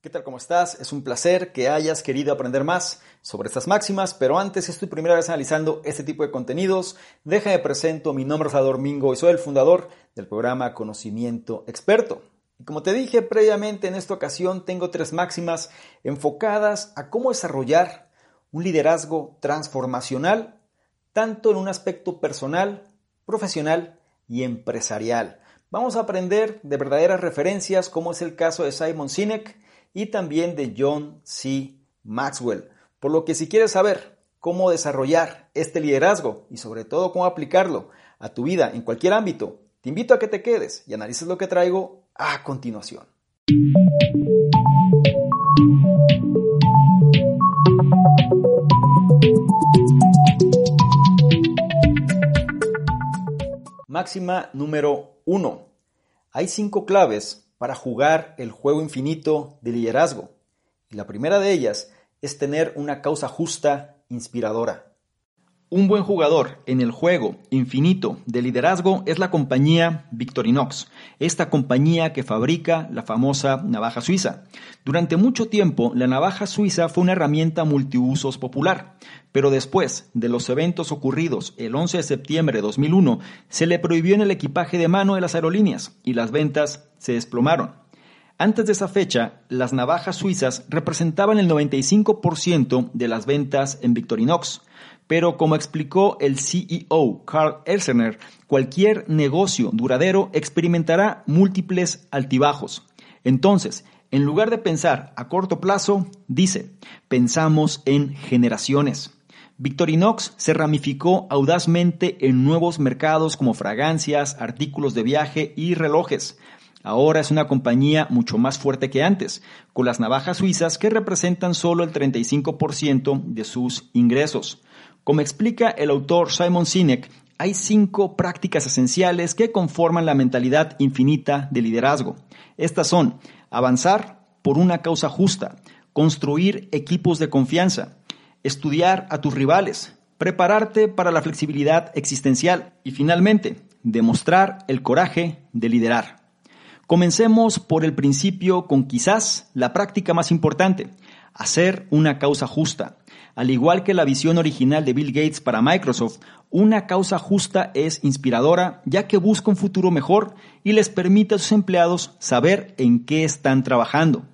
¿Qué tal? ¿Cómo estás? Es un placer que hayas querido aprender más sobre estas máximas, pero antes, si es tu primera vez analizando este tipo de contenidos, déjame presento, mi nombre es Salvador Mingo y soy el fundador del programa Conocimiento Experto. Y como te dije previamente, en esta ocasión tengo tres máximas enfocadas a cómo desarrollar un liderazgo transformacional, tanto en un aspecto personal, profesional y empresarial. Vamos a aprender de verdaderas referencias, como es el caso de Simon Sinek, y también de John C. Maxwell. Por lo que si quieres saber cómo desarrollar este liderazgo y sobre todo cómo aplicarlo a tu vida en cualquier ámbito, te invito a que te quedes y analices lo que traigo a continuación. Máxima número 1. Hay cinco claves para jugar el juego infinito de liderazgo. Y la primera de ellas es tener una causa justa, inspiradora. Un buen jugador en el juego infinito de liderazgo es la compañía Victorinox, esta compañía que fabrica la famosa navaja suiza. Durante mucho tiempo, la navaja suiza fue una herramienta multiusos popular, pero después de los eventos ocurridos el 11 de septiembre de 2001, se le prohibió en el equipaje de mano de las aerolíneas y las ventas se desplomaron. Antes de esa fecha, las navajas suizas representaban el 95% de las ventas en Victorinox. Pero como explicó el CEO Carl Elsener, cualquier negocio duradero experimentará múltiples altibajos. Entonces, en lugar de pensar a corto plazo, dice, pensamos en generaciones. Victorinox se ramificó audazmente en nuevos mercados como fragancias, artículos de viaje y relojes. Ahora es una compañía mucho más fuerte que antes, con las navajas suizas que representan solo el 35% de sus ingresos. Como explica el autor Simon Sinek, hay cinco prácticas esenciales que conforman la mentalidad infinita de liderazgo. Estas son avanzar por una causa justa, construir equipos de confianza, estudiar a tus rivales, prepararte para la flexibilidad existencial y finalmente, demostrar el coraje de liderar. Comencemos por el principio con quizás la práctica más importante, hacer una causa justa. Al igual que la visión original de Bill Gates para Microsoft, una causa justa es inspiradora ya que busca un futuro mejor y les permite a sus empleados saber en qué están trabajando.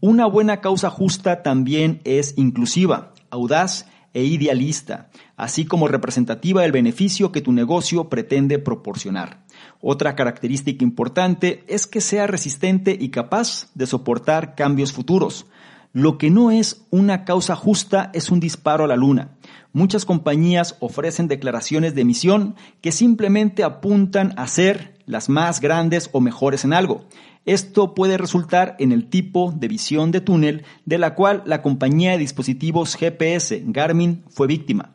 Una buena causa justa también es inclusiva, audaz e idealista, así como representativa del beneficio que tu negocio pretende proporcionar. Otra característica importante es que sea resistente y capaz de soportar cambios futuros. Lo que no es una causa justa es un disparo a la luna. Muchas compañías ofrecen declaraciones de misión que simplemente apuntan a ser las más grandes o mejores en algo. Esto puede resultar en el tipo de visión de túnel de la cual la compañía de dispositivos GPS Garmin fue víctima.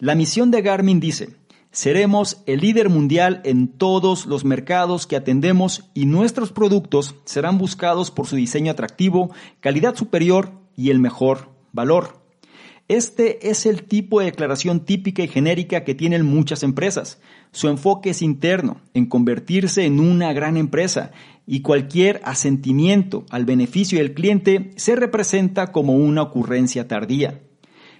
La misión de Garmin dice, Seremos el líder mundial en todos los mercados que atendemos y nuestros productos serán buscados por su diseño atractivo, calidad superior y el mejor valor. Este es el tipo de declaración típica y genérica que tienen muchas empresas. Su enfoque es interno, en convertirse en una gran empresa, y cualquier asentimiento al beneficio del cliente se representa como una ocurrencia tardía.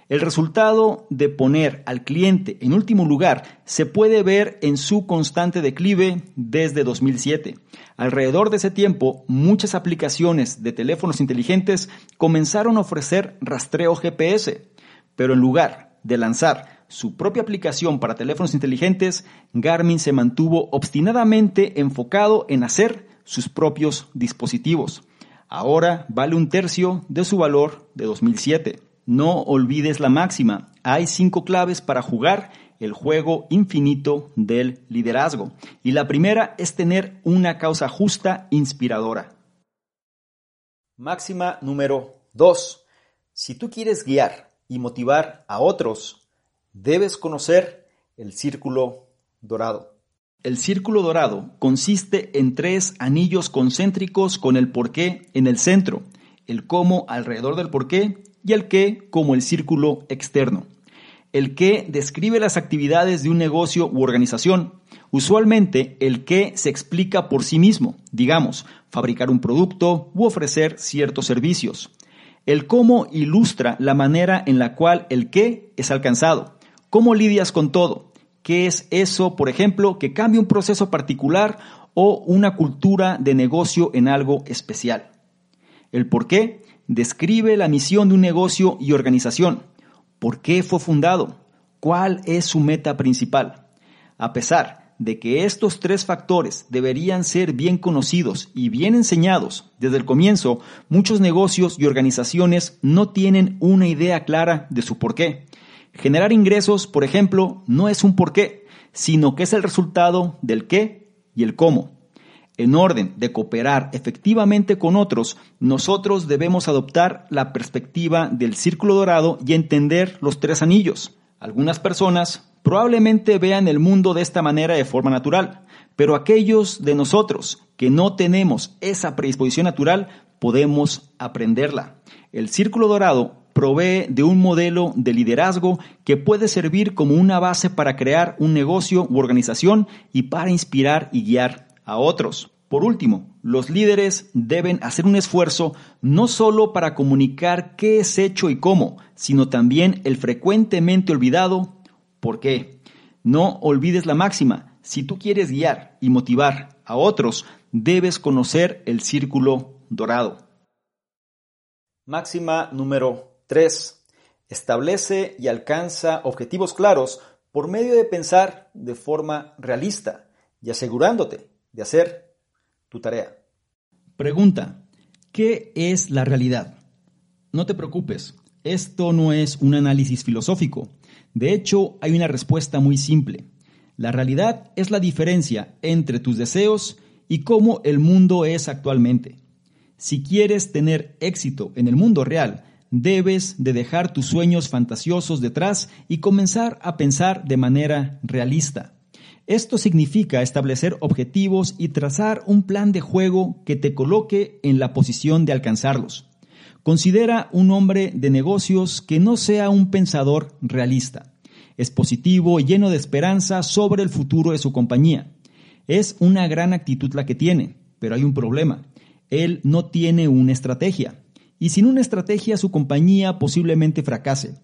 El resultado de poner al cliente en último lugar se puede ver en su constante declive desde 2007. Alrededor de ese tiempo, muchas aplicaciones de teléfonos inteligentes comenzaron a ofrecer rastreo GPS, pero en lugar de lanzar su propia aplicación para teléfonos inteligentes, Garmin se mantuvo obstinadamente enfocado en hacer sus propios dispositivos. Ahora vale un tercio de su valor de 2007. No olvides la máxima. Hay cinco claves para jugar el juego infinito del liderazgo. Y la primera es tener una causa justa inspiradora. Máxima número 2. Si tú quieres guiar y motivar a otros, debes conocer el círculo dorado. El círculo dorado consiste en tres anillos concéntricos con el porqué en el centro, el cómo alrededor del porqué y el qué como el círculo externo. El qué describe las actividades de un negocio u organización. Usualmente el qué se explica por sí mismo, digamos, fabricar un producto u ofrecer ciertos servicios. El cómo ilustra la manera en la cual el qué es alcanzado. ¿Cómo lidias con todo? ¿Qué es eso, por ejemplo, que cambia un proceso particular o una cultura de negocio en algo especial? El por qué describe la misión de un negocio y organización. ¿Por qué fue fundado? ¿Cuál es su meta principal? A pesar de que estos tres factores deberían ser bien conocidos y bien enseñados desde el comienzo, muchos negocios y organizaciones no tienen una idea clara de su porqué. Generar ingresos, por ejemplo, no es un porqué, sino que es el resultado del qué y el cómo. En orden de cooperar efectivamente con otros, nosotros debemos adoptar la perspectiva del círculo dorado y entender los tres anillos. Algunas personas probablemente vean el mundo de esta manera de forma natural, pero aquellos de nosotros que no tenemos esa predisposición natural podemos aprenderla. El círculo dorado provee de un modelo de liderazgo que puede servir como una base para crear un negocio u organización y para inspirar y guiar a otros. Por último, los líderes deben hacer un esfuerzo no solo para comunicar qué es hecho y cómo, sino también el frecuentemente olvidado por qué. No olvides la máxima, si tú quieres guiar y motivar a otros, debes conocer el círculo dorado. Máxima número 3. Establece y alcanza objetivos claros por medio de pensar de forma realista y asegurándote de hacer tu tarea. Pregunta, ¿qué es la realidad? No te preocupes, esto no es un análisis filosófico. De hecho, hay una respuesta muy simple. La realidad es la diferencia entre tus deseos y cómo el mundo es actualmente. Si quieres tener éxito en el mundo real, debes de dejar tus sueños fantasiosos detrás y comenzar a pensar de manera realista. Esto significa establecer objetivos y trazar un plan de juego que te coloque en la posición de alcanzarlos. Considera un hombre de negocios que no sea un pensador realista. Es positivo y lleno de esperanza sobre el futuro de su compañía. Es una gran actitud la que tiene, pero hay un problema. Él no tiene una estrategia. Y sin una estrategia su compañía posiblemente fracase.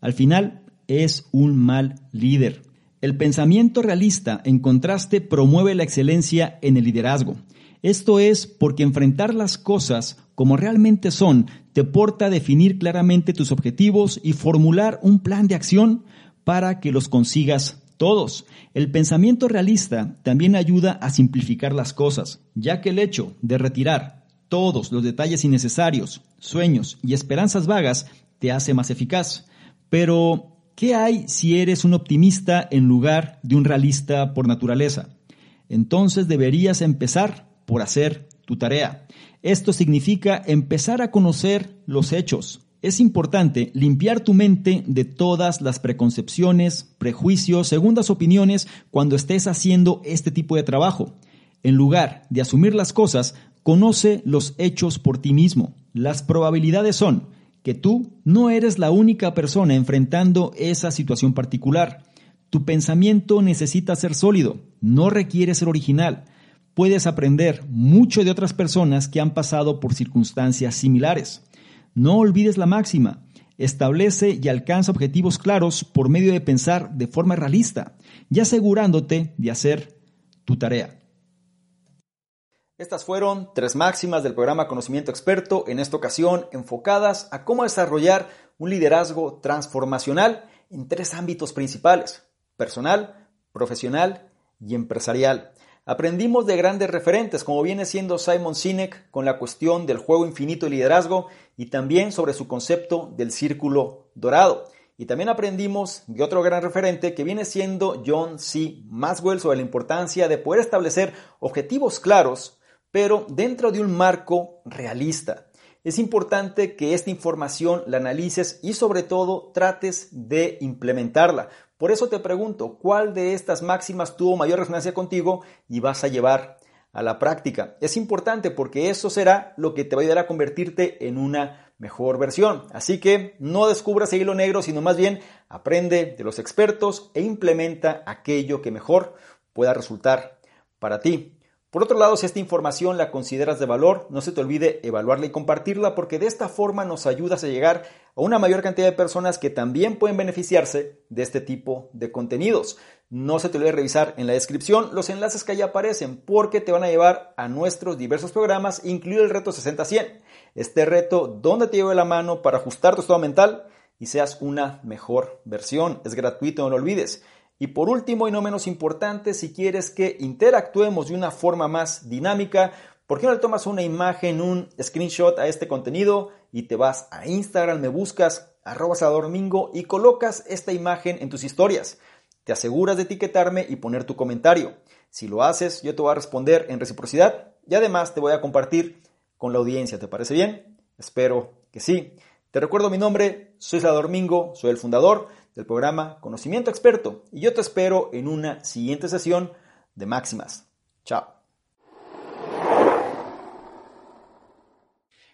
Al final es un mal líder. El pensamiento realista, en contraste, promueve la excelencia en el liderazgo. Esto es porque enfrentar las cosas como realmente son te porta a definir claramente tus objetivos y formular un plan de acción para que los consigas todos. El pensamiento realista también ayuda a simplificar las cosas, ya que el hecho de retirar todos los detalles innecesarios, sueños y esperanzas vagas te hace más eficaz. Pero ¿Qué hay si eres un optimista en lugar de un realista por naturaleza? Entonces deberías empezar por hacer tu tarea. Esto significa empezar a conocer los hechos. Es importante limpiar tu mente de todas las preconcepciones, prejuicios, segundas opiniones cuando estés haciendo este tipo de trabajo. En lugar de asumir las cosas, conoce los hechos por ti mismo. Las probabilidades son que tú no eres la única persona enfrentando esa situación particular. Tu pensamiento necesita ser sólido, no requiere ser original. Puedes aprender mucho de otras personas que han pasado por circunstancias similares. No olvides la máxima. Establece y alcanza objetivos claros por medio de pensar de forma realista y asegurándote de hacer tu tarea. Estas fueron tres máximas del programa Conocimiento Experto, en esta ocasión enfocadas a cómo desarrollar un liderazgo transformacional en tres ámbitos principales, personal, profesional y empresarial. Aprendimos de grandes referentes, como viene siendo Simon Sinek con la cuestión del juego infinito de liderazgo y también sobre su concepto del círculo dorado. Y también aprendimos de otro gran referente que viene siendo John C. Maxwell sobre la importancia de poder establecer objetivos claros pero dentro de un marco realista. Es importante que esta información la analices y sobre todo trates de implementarla. Por eso te pregunto, ¿cuál de estas máximas tuvo mayor resonancia contigo y vas a llevar a la práctica. Es importante porque eso será lo que te va a ayudar a convertirte en una mejor versión. Así que no descubras el hilo negro, sino más bien aprende de los expertos e implementa aquello que mejor pueda resultar para ti. Por otro lado, si esta información la consideras de valor, no se te olvide evaluarla y compartirla porque de esta forma nos ayudas a llegar a una mayor cantidad de personas que también pueden beneficiarse de este tipo de contenidos. No se te olvide revisar en la descripción los enlaces que allí aparecen porque te van a llevar a nuestros diversos programas, incluido el reto 60-100. Este reto donde te lleve la mano para ajustar tu estado mental y seas una mejor versión. Es gratuito, no lo olvides. Y por último y no menos importante, si quieres que interactuemos de una forma más dinámica, ¿por qué no le tomas una imagen, un screenshot a este contenido y te vas a Instagram, me buscas arroba domingo y colocas esta imagen en tus historias? Te aseguras de etiquetarme y poner tu comentario. Si lo haces, yo te voy a responder en reciprocidad y además te voy a compartir con la audiencia. ¿Te parece bien? Espero que sí. Te recuerdo mi nombre, soy Salvador Mingo, soy el fundador del programa Conocimiento Experto y yo te espero en una siguiente sesión de Máximas. Chao.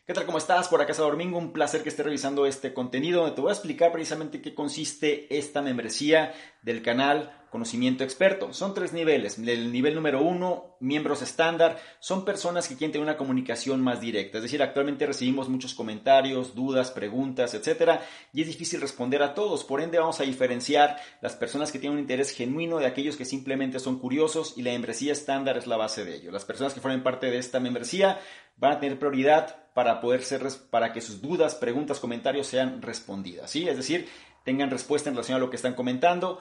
¿Qué tal? ¿Cómo estás? Por acá Salvador Mingo, un placer que estés revisando este contenido donde te voy a explicar precisamente qué consiste esta membresía del canal conocimiento experto. Son tres niveles. El nivel número uno, miembros estándar, son personas que quieren tener una comunicación más directa. Es decir, actualmente recibimos muchos comentarios, dudas, preguntas, etcétera, y es difícil responder a todos. Por ende, vamos a diferenciar las personas que tienen un interés genuino de aquellos que simplemente son curiosos y la membresía estándar es la base de ello. Las personas que formen parte de esta membresía van a tener prioridad para poder ser, para que sus dudas, preguntas, comentarios sean respondidas. ¿sí? Es decir, tengan respuesta en relación a lo que están comentando.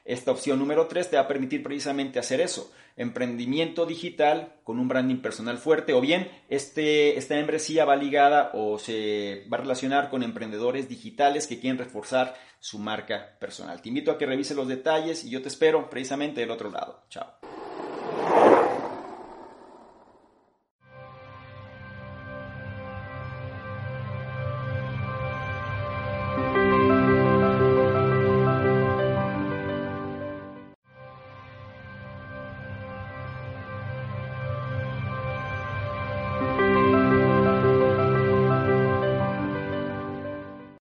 esta opción número 3 te va a permitir precisamente hacer eso, emprendimiento digital con un branding personal fuerte o bien este, esta membresía va ligada o se va a relacionar con emprendedores digitales que quieren reforzar su marca personal. Te invito a que revise los detalles y yo te espero precisamente del otro lado. Chao.